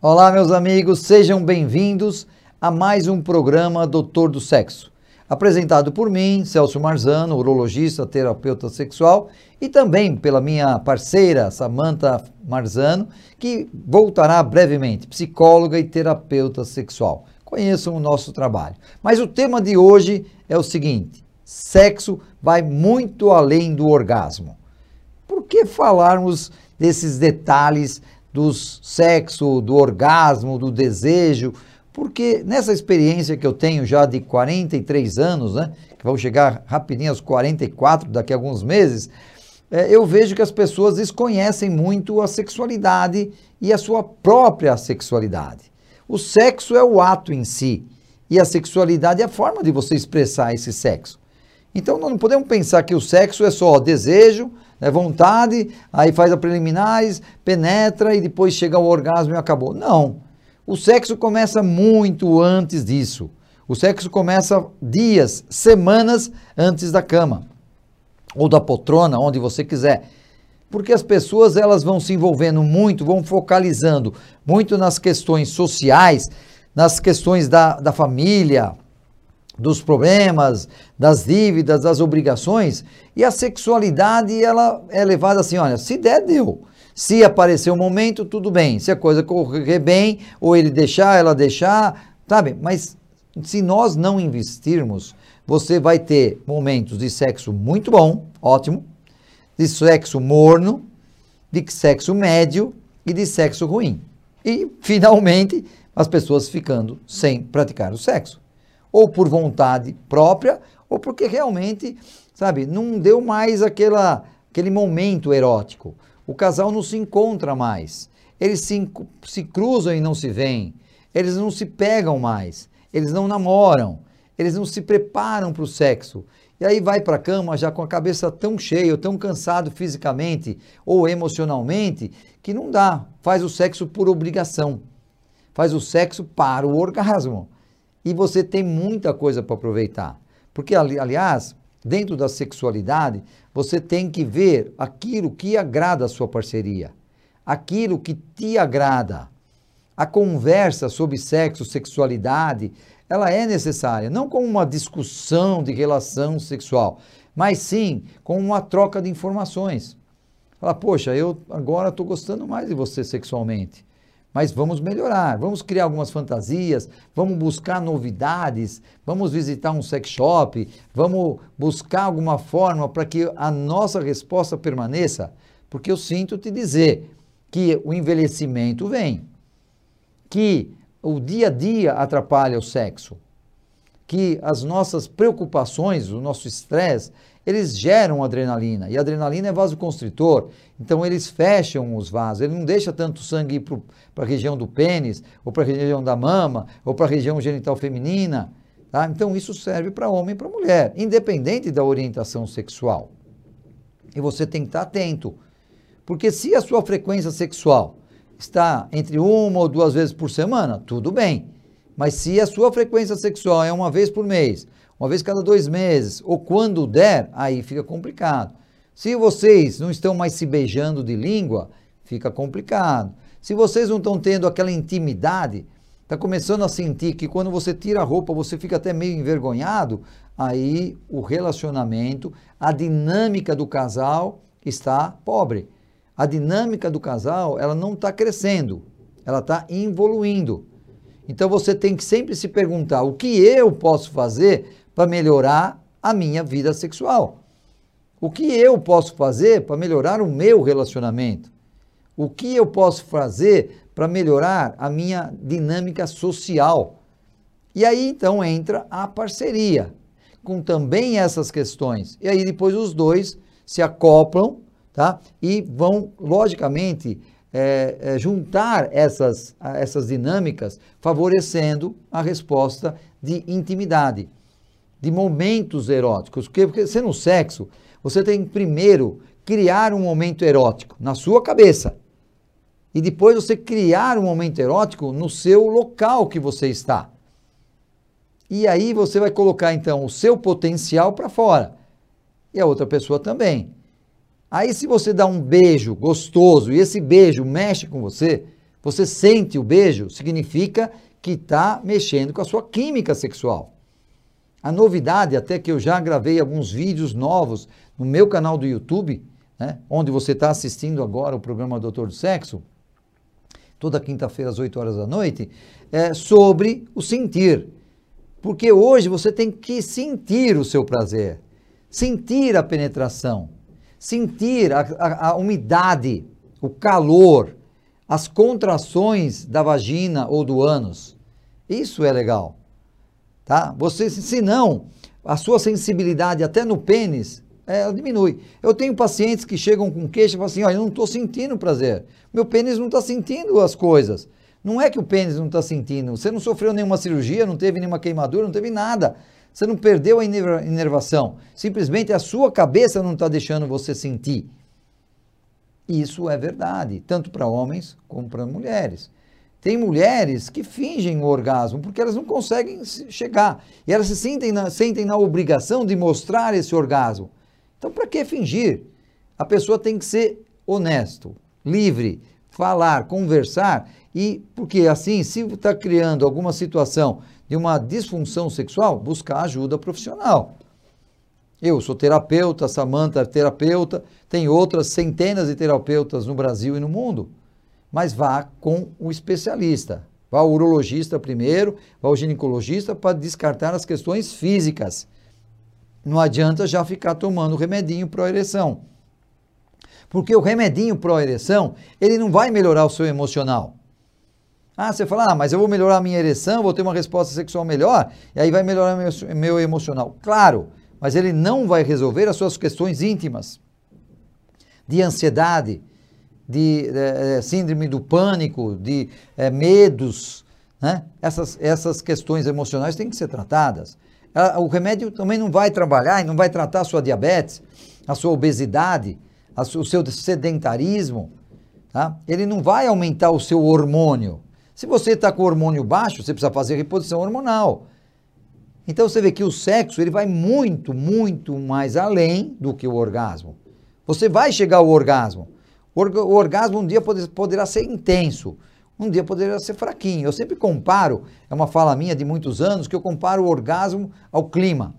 Olá, meus amigos, sejam bem-vindos a mais um programa Doutor do Sexo. Apresentado por mim, Celso Marzano, urologista, terapeuta sexual, e também pela minha parceira, Samantha Marzano, que voltará brevemente, psicóloga e terapeuta sexual. Conheçam o nosso trabalho. Mas o tema de hoje é o seguinte: sexo vai muito além do orgasmo. Por que falarmos desses detalhes do sexo, do orgasmo, do desejo, porque nessa experiência que eu tenho já de 43 anos, né, que vão chegar rapidinho aos 44 daqui a alguns meses, é, eu vejo que as pessoas desconhecem muito a sexualidade e a sua própria sexualidade. O sexo é o ato em si e a sexualidade é a forma de você expressar esse sexo. Então não podemos pensar que o sexo é só desejo, é vontade, aí faz a preliminares, penetra e depois chega ao orgasmo e acabou. Não. O sexo começa muito antes disso. O sexo começa dias, semanas antes da cama ou da poltrona, onde você quiser. Porque as pessoas elas vão se envolvendo muito, vão focalizando muito nas questões sociais, nas questões da, da família, dos problemas, das dívidas, das obrigações, e a sexualidade ela é levada assim, olha, se der, deu. Se aparecer um momento, tudo bem. Se a coisa correr bem, ou ele deixar, ela deixar, sabe? Mas se nós não investirmos, você vai ter momentos de sexo muito bom, ótimo, de sexo morno, de sexo médio e de sexo ruim. E, finalmente, as pessoas ficando sem praticar o sexo ou por vontade própria, ou porque realmente, sabe, não deu mais aquela, aquele momento erótico. O casal não se encontra mais. Eles se, se cruzam e não se veem. Eles não se pegam mais. Eles não namoram. Eles não se preparam para o sexo. E aí vai para a cama já com a cabeça tão cheia, tão cansado fisicamente ou emocionalmente, que não dá. Faz o sexo por obrigação. Faz o sexo para o orgasmo e você tem muita coisa para aproveitar. Porque, ali, aliás, dentro da sexualidade, você tem que ver aquilo que agrada a sua parceria, aquilo que te agrada. A conversa sobre sexo, sexualidade, ela é necessária, não como uma discussão de relação sexual, mas sim com uma troca de informações. Fala, poxa, eu agora estou gostando mais de você sexualmente mas vamos melhorar, vamos criar algumas fantasias, vamos buscar novidades, vamos visitar um sex shop, vamos buscar alguma forma para que a nossa resposta permaneça, porque eu sinto te dizer que o envelhecimento vem, que o dia a dia atrapalha o sexo, que as nossas preocupações, o nosso estresse, eles geram adrenalina, e a adrenalina é vasoconstritor, então eles fecham os vasos, ele não deixa tanto sangue ir para a região do pênis, ou para a região da mama, ou para a região genital feminina. Tá? Então isso serve para homem e para mulher, independente da orientação sexual. E você tem que estar atento, porque se a sua frequência sexual está entre uma ou duas vezes por semana, tudo bem. Mas se a sua frequência sexual é uma vez por mês, uma vez cada dois meses, ou quando der, aí fica complicado. Se vocês não estão mais se beijando de língua, fica complicado. Se vocês não estão tendo aquela intimidade, está começando a sentir que quando você tira a roupa você fica até meio envergonhado, aí o relacionamento, a dinâmica do casal está pobre. A dinâmica do casal, ela não está crescendo, ela está evoluindo. Então você tem que sempre se perguntar o que eu posso fazer para melhorar a minha vida sexual? O que eu posso fazer para melhorar o meu relacionamento? O que eu posso fazer para melhorar a minha dinâmica social? E aí então entra a parceria, com também essas questões. E aí depois os dois se acoplam, tá? E vão, logicamente, é, é, juntar essas, essas dinâmicas, favorecendo a resposta de intimidade de momentos eróticos. Porque, porque sendo sexo, você tem que primeiro criar um momento erótico na sua cabeça. E depois você criar um momento erótico no seu local que você está. E aí você vai colocar então o seu potencial para fora. E a outra pessoa também. Aí se você dá um beijo gostoso e esse beijo mexe com você, Você sente o beijo, significa que está mexendo com a sua química sexual. A novidade, até que eu já gravei alguns vídeos novos no meu canal do YouTube, né, onde você está assistindo agora o programa Doutor do Sexo, toda quinta-feira às 8 horas da noite, é sobre o sentir. Porque hoje você tem que sentir o seu prazer, sentir a penetração, sentir a, a, a umidade, o calor, as contrações da vagina ou do ânus. Isso é legal. Tá? Você, se não, a sua sensibilidade até no pênis é, diminui. Eu tenho pacientes que chegam com queixa e falam assim: olha, eu não estou sentindo prazer. Meu pênis não está sentindo as coisas. Não é que o pênis não está sentindo. Você não sofreu nenhuma cirurgia, não teve nenhuma queimadura, não teve nada. Você não perdeu a inervação. Simplesmente a sua cabeça não está deixando você sentir. Isso é verdade, tanto para homens como para mulheres. Tem mulheres que fingem o orgasmo porque elas não conseguem chegar. E elas se sentem na, sentem na obrigação de mostrar esse orgasmo. Então, para que fingir? A pessoa tem que ser honesto, livre, falar, conversar e porque assim, se está criando alguma situação de uma disfunção sexual, buscar ajuda profissional. Eu sou terapeuta, Samantha é terapeuta, tem outras centenas de terapeutas no Brasil e no mundo, mas vá com o especialista. Vá ao urologista primeiro, vá ao ginecologista para descartar as questões físicas. Não adianta já ficar tomando remedinho para ereção. Porque o remedinho pró-ereção, ele não vai melhorar o seu emocional. Ah, você fala, ah, mas eu vou melhorar a minha ereção, vou ter uma resposta sexual melhor, e aí vai melhorar meu, meu emocional. Claro, mas ele não vai resolver as suas questões íntimas, de ansiedade, de é, síndrome do pânico, de é, medos, né? Essas, essas questões emocionais têm que ser tratadas. O remédio também não vai trabalhar e não vai tratar a sua diabetes, a sua obesidade, o seu sedentarismo, tá? ele não vai aumentar o seu hormônio. Se você está com o hormônio baixo, você precisa fazer reposição hormonal. Então você vê que o sexo ele vai muito, muito mais além do que o orgasmo. Você vai chegar ao orgasmo. O, orgasmo um dia pode, poderá ser intenso, um dia poderá ser fraquinho. Eu sempre comparo, é uma fala minha de muitos anos, que eu comparo o orgasmo ao clima.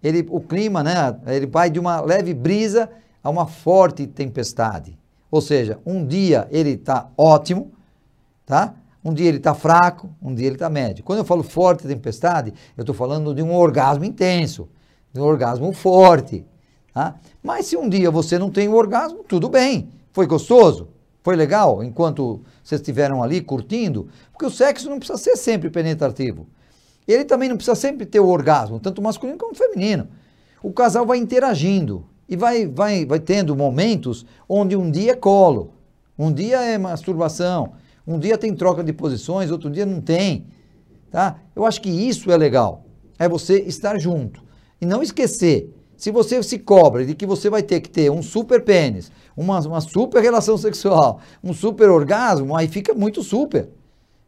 Ele, o clima, né, ele vai de uma leve brisa a uma forte tempestade. Ou seja, um dia ele está ótimo, tá? Um dia ele está fraco, um dia ele está médio. Quando eu falo forte tempestade, eu estou falando de um orgasmo intenso, de um orgasmo forte. Tá? Mas se um dia você não tem o orgasmo, tudo bem. Foi gostoso? Foi legal enquanto vocês estiveram ali curtindo? Porque o sexo não precisa ser sempre penetrativo. Ele também não precisa sempre ter o orgasmo, tanto masculino como feminino. O casal vai interagindo. E vai, vai, vai tendo momentos onde um dia é colo, um dia é masturbação, um dia tem troca de posições, outro dia não tem. Tá? Eu acho que isso é legal. É você estar junto. E não esquecer, se você se cobra de que você vai ter que ter um super pênis, uma, uma super relação sexual, um super orgasmo, aí fica muito super.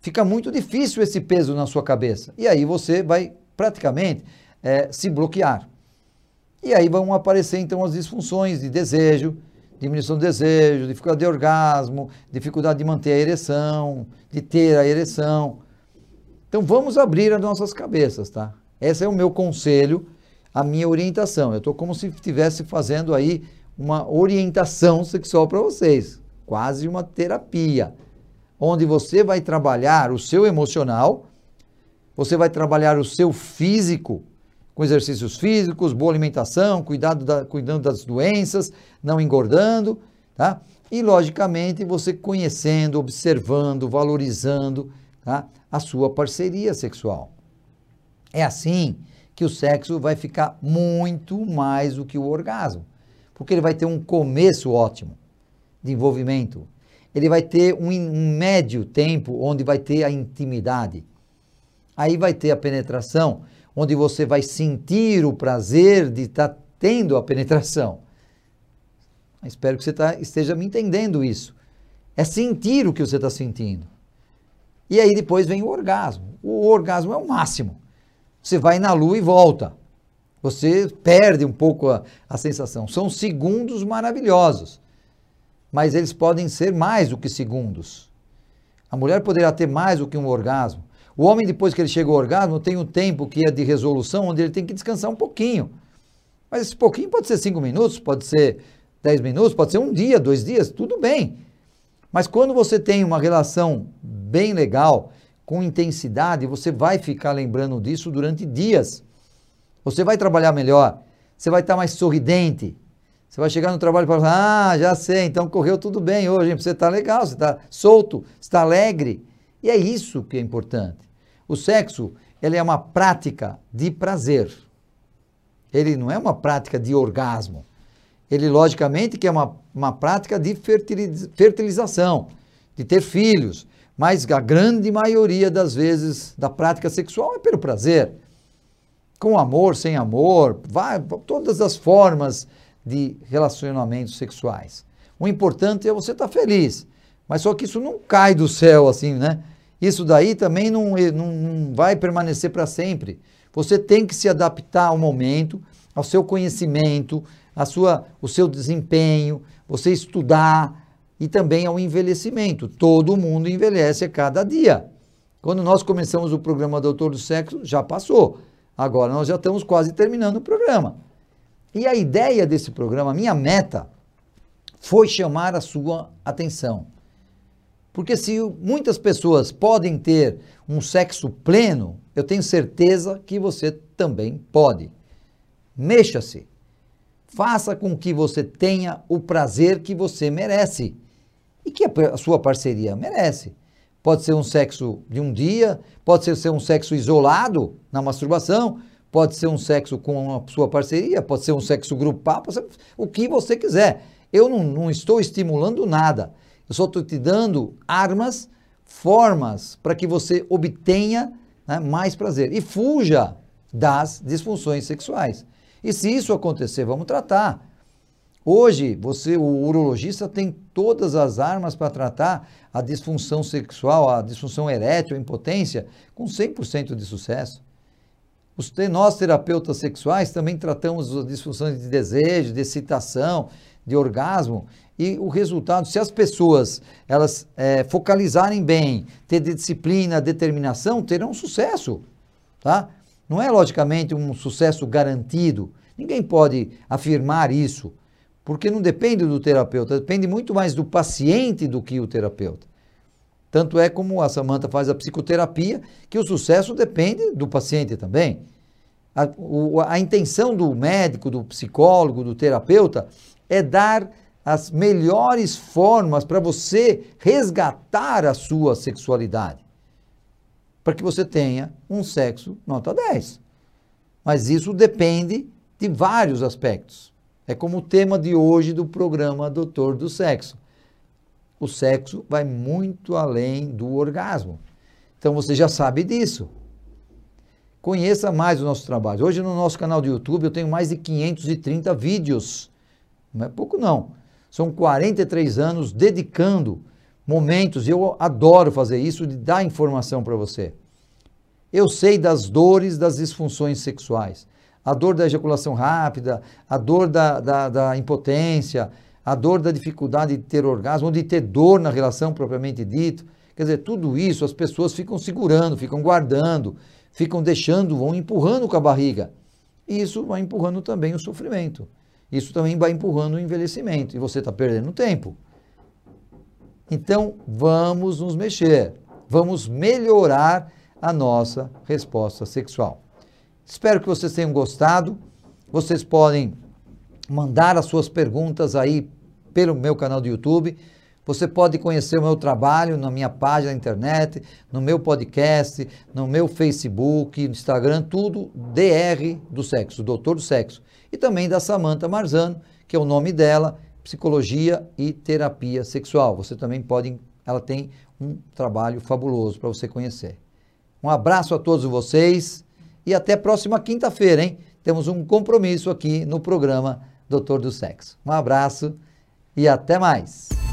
Fica muito difícil esse peso na sua cabeça. E aí você vai praticamente é, se bloquear. E aí vão aparecer então as disfunções de desejo, diminuição do desejo, dificuldade de orgasmo, dificuldade de manter a ereção, de ter a ereção. Então vamos abrir as nossas cabeças, tá? Esse é o meu conselho, a minha orientação. Eu estou como se estivesse fazendo aí uma orientação sexual para vocês, quase uma terapia, onde você vai trabalhar o seu emocional, você vai trabalhar o seu físico, com exercícios físicos, boa alimentação, cuidado da, cuidando das doenças, não engordando, tá? E, logicamente, você conhecendo, observando, valorizando tá? a sua parceria sexual. É assim que o sexo vai ficar muito mais do que o orgasmo, porque ele vai ter um começo ótimo de envolvimento, ele vai ter um, um médio tempo onde vai ter a intimidade, aí vai ter a penetração, onde você vai sentir o prazer de estar tá tendo a penetração. Espero que você tá, esteja me entendendo isso. É sentir o que você está sentindo. E aí depois vem o orgasmo. O orgasmo é o máximo. Você vai na lua e volta. Você perde um pouco a, a sensação. São segundos maravilhosos. Mas eles podem ser mais do que segundos. A mulher poderá ter mais do que um orgasmo. O homem, depois que ele chega ao orgasmo, tem um tempo que é de resolução, onde ele tem que descansar um pouquinho. Mas esse pouquinho pode ser cinco minutos, pode ser dez minutos, pode ser um dia, dois dias, tudo bem. Mas quando você tem uma relação bem legal, com intensidade, você vai ficar lembrando disso durante dias. Você vai trabalhar melhor, você vai estar mais sorridente. Você vai chegar no trabalho e falar: Ah, já sei, então correu tudo bem hoje, você está legal, você está solto, está alegre. E é isso que é importante. O sexo, ele é uma prática de prazer. Ele não é uma prática de orgasmo. Ele, logicamente, que é uma, uma prática de fertilização, de ter filhos. Mas a grande maioria das vezes da prática sexual é pelo prazer. Com amor, sem amor, vai, todas as formas de relacionamentos sexuais. O importante é você estar feliz. Mas só que isso não cai do céu assim, né? Isso daí também não, não, não vai permanecer para sempre. Você tem que se adaptar ao momento, ao seu conhecimento, a sua, o seu desempenho, você estudar e também ao envelhecimento. Todo mundo envelhece a cada dia. Quando nós começamos o programa Doutor do Sexo, já passou. Agora nós já estamos quase terminando o programa. E a ideia desse programa, a minha meta, foi chamar a sua atenção. Porque se muitas pessoas podem ter um sexo pleno, eu tenho certeza que você também pode. Mexa-se. Faça com que você tenha o prazer que você merece e que a sua parceria merece. Pode ser um sexo de um dia, pode ser um sexo isolado na masturbação, pode ser um sexo com a sua parceria, pode ser um sexo grupal, ser o que você quiser. Eu não, não estou estimulando nada. Eu só estou te dando armas, formas para que você obtenha né, mais prazer e fuja das disfunções sexuais. E se isso acontecer, vamos tratar. Hoje, você, o urologista tem todas as armas para tratar a disfunção sexual, a disfunção erétil, a impotência, com 100% de sucesso. Os, nós, terapeutas sexuais, também tratamos as disfunções de desejo, de excitação, de orgasmo, e o resultado, se as pessoas elas é, focalizarem bem, ter disciplina, determinação, terão sucesso, tá? Não é logicamente um sucesso garantido. Ninguém pode afirmar isso, porque não depende do terapeuta, depende muito mais do paciente do que o terapeuta. Tanto é como a Samanta faz a psicoterapia, que o sucesso depende do paciente também. A, o, a intenção do médico, do psicólogo, do terapeuta é dar as melhores formas para você resgatar a sua sexualidade. Para que você tenha um sexo nota 10. Mas isso depende de vários aspectos. É como o tema de hoje do programa Doutor do Sexo. O sexo vai muito além do orgasmo. Então você já sabe disso. Conheça mais o nosso trabalho. Hoje no nosso canal do YouTube eu tenho mais de 530 vídeos. Não é pouco não são 43 anos dedicando momentos, eu adoro fazer isso, de dar informação para você. Eu sei das dores das disfunções sexuais. A dor da ejaculação rápida, a dor da, da, da impotência, a dor da dificuldade de ter orgasmo, de ter dor na relação propriamente dito. Quer dizer, tudo isso as pessoas ficam segurando, ficam guardando, ficam deixando, vão empurrando com a barriga. E isso vai empurrando também o sofrimento. Isso também vai empurrando o envelhecimento e você está perdendo tempo. Então, vamos nos mexer, vamos melhorar a nossa resposta sexual. Espero que vocês tenham gostado. Vocês podem mandar as suas perguntas aí pelo meu canal do YouTube. Você pode conhecer o meu trabalho na minha página na internet, no meu podcast, no meu Facebook, no Instagram, tudo DR do sexo, doutor do sexo e também da Samantha Marzano, que é o nome dela, Psicologia e Terapia Sexual. Você também pode, ela tem um trabalho fabuloso para você conhecer. Um abraço a todos vocês e até próxima quinta-feira, hein? Temos um compromisso aqui no programa Doutor do Sexo. Um abraço e até mais.